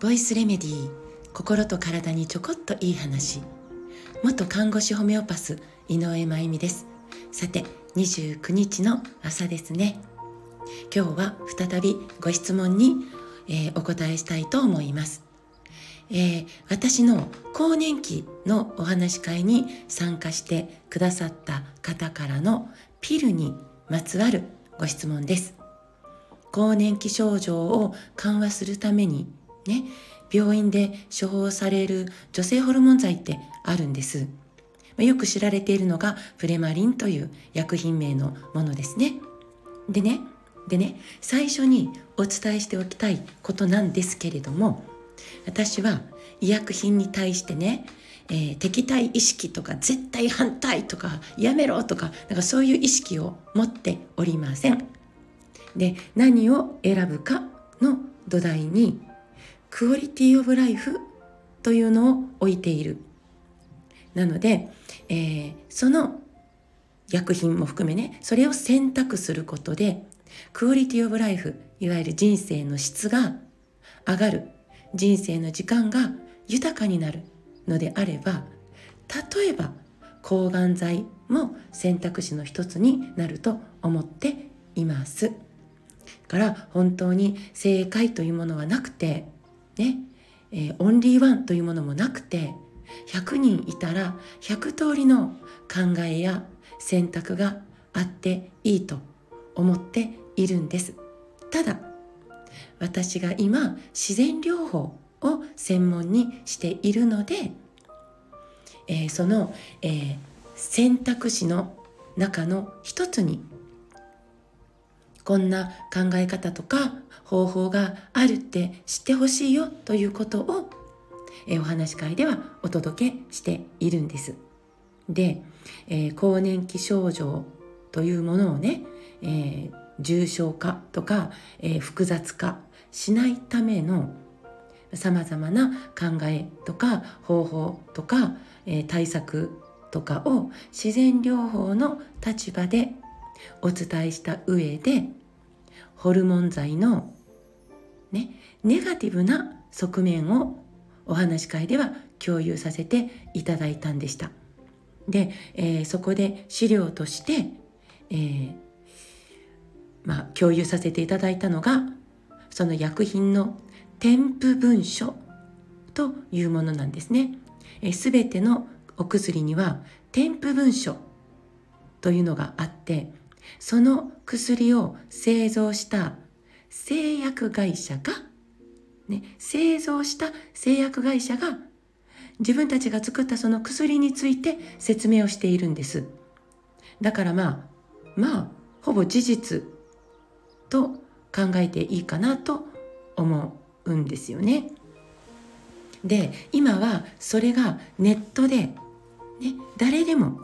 ボイスレメディー心と体にちょこっといい話。元看護師ホメオパス井上真由美です。さて29日の朝ですね。今日は再びご質問に、えー、お答えしたいと思います。えー、私の更年期のお話し会に参加してくださった方からのピルにまつわるご質問です。更年期症状を緩和するためにね、病院で処方される女性ホルモン剤ってあるんです。よく知られているのがプレマリンという薬品名のものですね。でね、でね、最初にお伝えしておきたいことなんですけれども、私は医薬品に対してね、えー、敵対意識とか絶対反対とかやめろとかなんかそういう意識を持っておりません。で何を選ぶかの土台にクオリティオブライフというのを置いている。なので、えー、その薬品も含めねそれを選択することでクオリティオブライフいわゆる人生の質が上がる人生の時間が豊かになるのであれば例えば抗がん剤も選択肢の一つになると思っています。から本当に正解というものはなくてね、えー、オンリーワンというものもなくて100人いたら100通りの考えや選択があっていいと思っているんです。ただ私が今自然療法を専門にしているので、えー、その、えー、選択肢の中の一つにこんな考え方とか方法があるって知ってほしいよということを、え、お話し会ではお届けしているんです。で、えー、更年期症状というものをね、えー、重症化とか、えー、複雑化しないためのさまざまな考えとか方法とか、え、対策とかを自然療法の立場でお伝えした上でホルモン剤のねネガティブな側面をお話し会では共有させていただいたんでした。で、えー、そこで資料として、えー、まあ、共有させていただいたのがその薬品の添付文書というものなんですね。すべてのお薬には添付文書というのがあってその薬を製造した製薬会社が、ね、製造した製薬会社が自分たちが作ったその薬について説明をしているんです。だからまあまあほぼ事実と考えていいかなと思うんですよね。で今はそれがネットで、ね、誰でも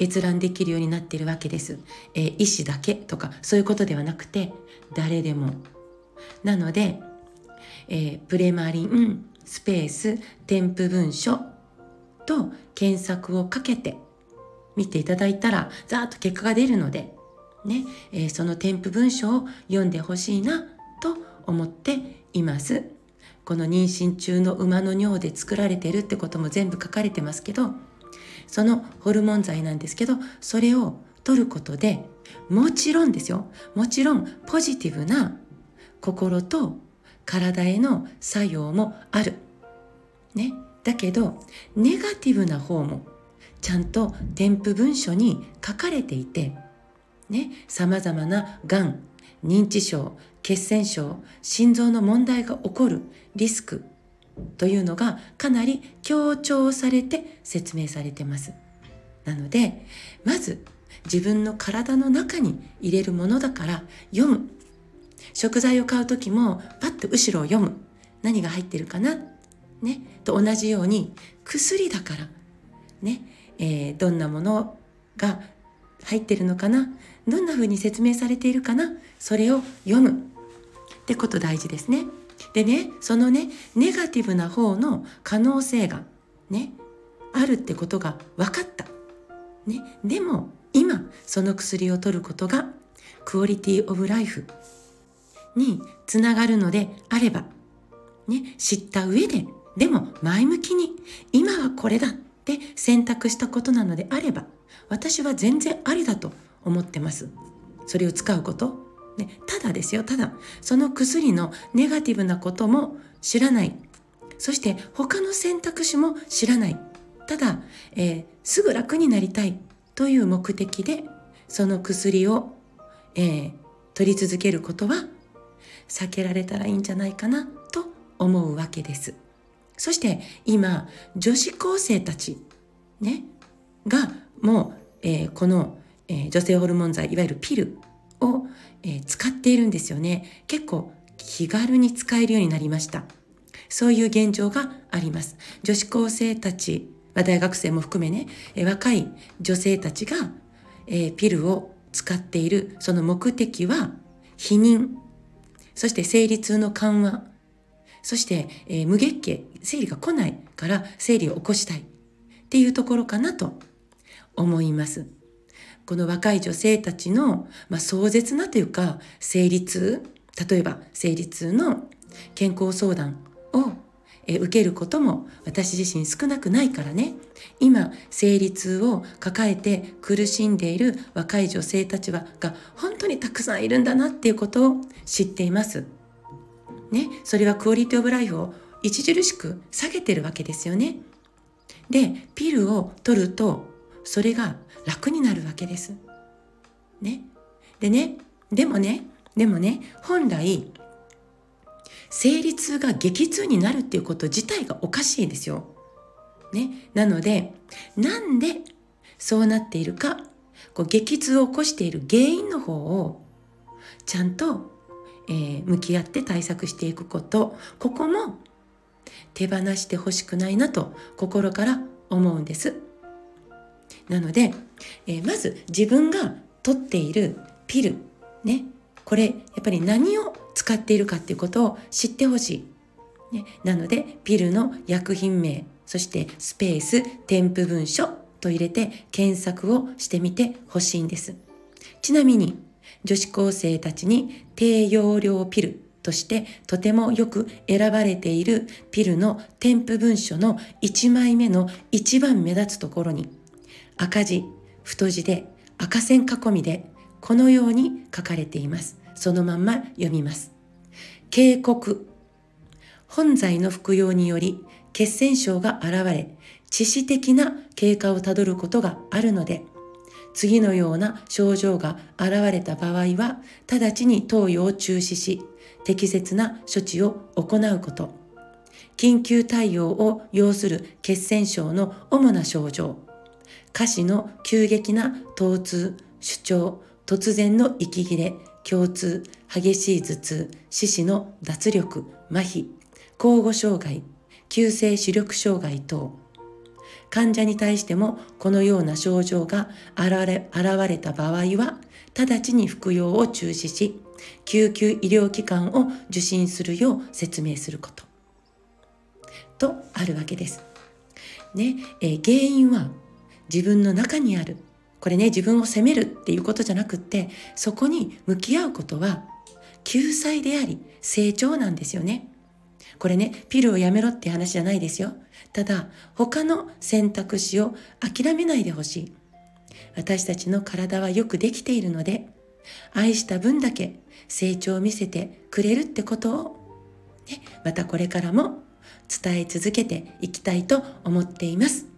閲覧できるようになっているわけです、えー、医師だけとかそういうことではなくて誰でもなので、えー、プレマリンスペース添付文書と検索をかけて見ていただいたらざーっと結果が出るのでね、えー、その添付文書を読んでほしいなと思っています。この妊娠中の馬の尿で作られてるってことも全部書かれてますけどそのホルモン剤なんですけどそれを取ることでもちろんですよ。もちろんポジティブな心と体への作用もある。ね、だけどネガティブな方もちゃんと添付文書に書かれていてね、様々ながん、認知症、血栓症、心臓の問題が起こるリスクというのがかなり強調されて説明されてます。なので、まず自分の体の中に入れるものだから読む。食材を買う時もパッと後ろを読む。何が入ってるかな？ね？と同じように薬だから。ね？えー、どんなものが入ってるのかな？どんな風に説明されているかな？それを読むってこと大事ですね。でねそのねネガティブな方の可能性がねあるってことが分かった。ね、でも今その薬を取ることがクオリティオブライフにつながるのであれば、ね、知った上で、でも前向きに今はこれだって選択したことなのであれば、私は全然ありだと思ってます。それを使うこと。ね、ただですよ、ただ、その薬のネガティブなことも知らない。そして他の選択肢も知らない。ただ、えー、すぐ楽になりたいという目的で、その薬を、えー、取り続けることは避けられたらいいんじゃないかなと思うわけです。そして今、女子高生たち、ね、がもう、えー、この、えー、女性ホルモン剤、いわゆるピルを、え、使っているんですよね。結構気軽に使えるようになりました。そういう現状があります。女子高生たち、大学生も含めね、え若い女性たちが、えピルを使っているその目的は避妊そして生理痛の緩和、そして、え、無月経、生理が来ないから生理を起こしたいっていうところかなと思います。この若い女性たちの、まあ、壮絶なというか、生理痛、例えば生理痛の健康相談を受けることも私自身少なくないからね今生理痛を抱えて苦しんでいる若い女性たちはが本当にたくさんいるんだなっていうことを知っています。ね、それはクオリティオブライフを著しく下げてるわけですよね。で、ピルを取るとそれが楽になるわけです。ね。でね、でもね、でもね、本来生理痛が激痛になるっていうこと自体がおかしいですよ。ね。なので、なんでそうなっているか、こう激痛を起こしている原因の方をちゃんと、えー、向き合って対策していくこと、ここも手放してほしくないなと心から思うんです。なので、えー、まず自分が取っているピル、ね、これやっぱり何を使っているかっていうことを知ってほしい。ね、なので、ピルの薬品名、そしてスペース、添付文書と入れて検索をしてみてほしいんです。ちなみに、女子高生たちに低用量ピルとしてとてもよく選ばれているピルの添付文書の1枚目の一番目立つところに赤字、太字で赤線囲みでこのように書かれています。そのまんま読みます。警告。本剤の服用により血栓症が現れ、致死的な経過をたどることがあるので、次のような症状が現れた場合は、直ちに投与を中止し、適切な処置を行うこと。緊急対応を要する血栓症の主な症状。下肢の急激な疼痛、主張、突然の息切れ、胸痛、激しい頭痛、四肢の脱力、麻痺、交互障害、急性視力障害等。患者に対してもこのような症状が現れ現れた場合は、直ちに服用を中止し、救急医療機関を受診するよう説明すること。とあるわけです。ね、えー、原因は自分の中にあるこれね自分を責めるっていうことじゃなくってそこに向き合うことは救済であり成長なんですよね。これねピルをやめろって話じゃないですよ。ただ他の選択肢を諦めないでほしい。私たちの体はよくできているので愛した分だけ成長を見せてくれるってことを、ね、またこれからも伝え続けていきたいと思っています。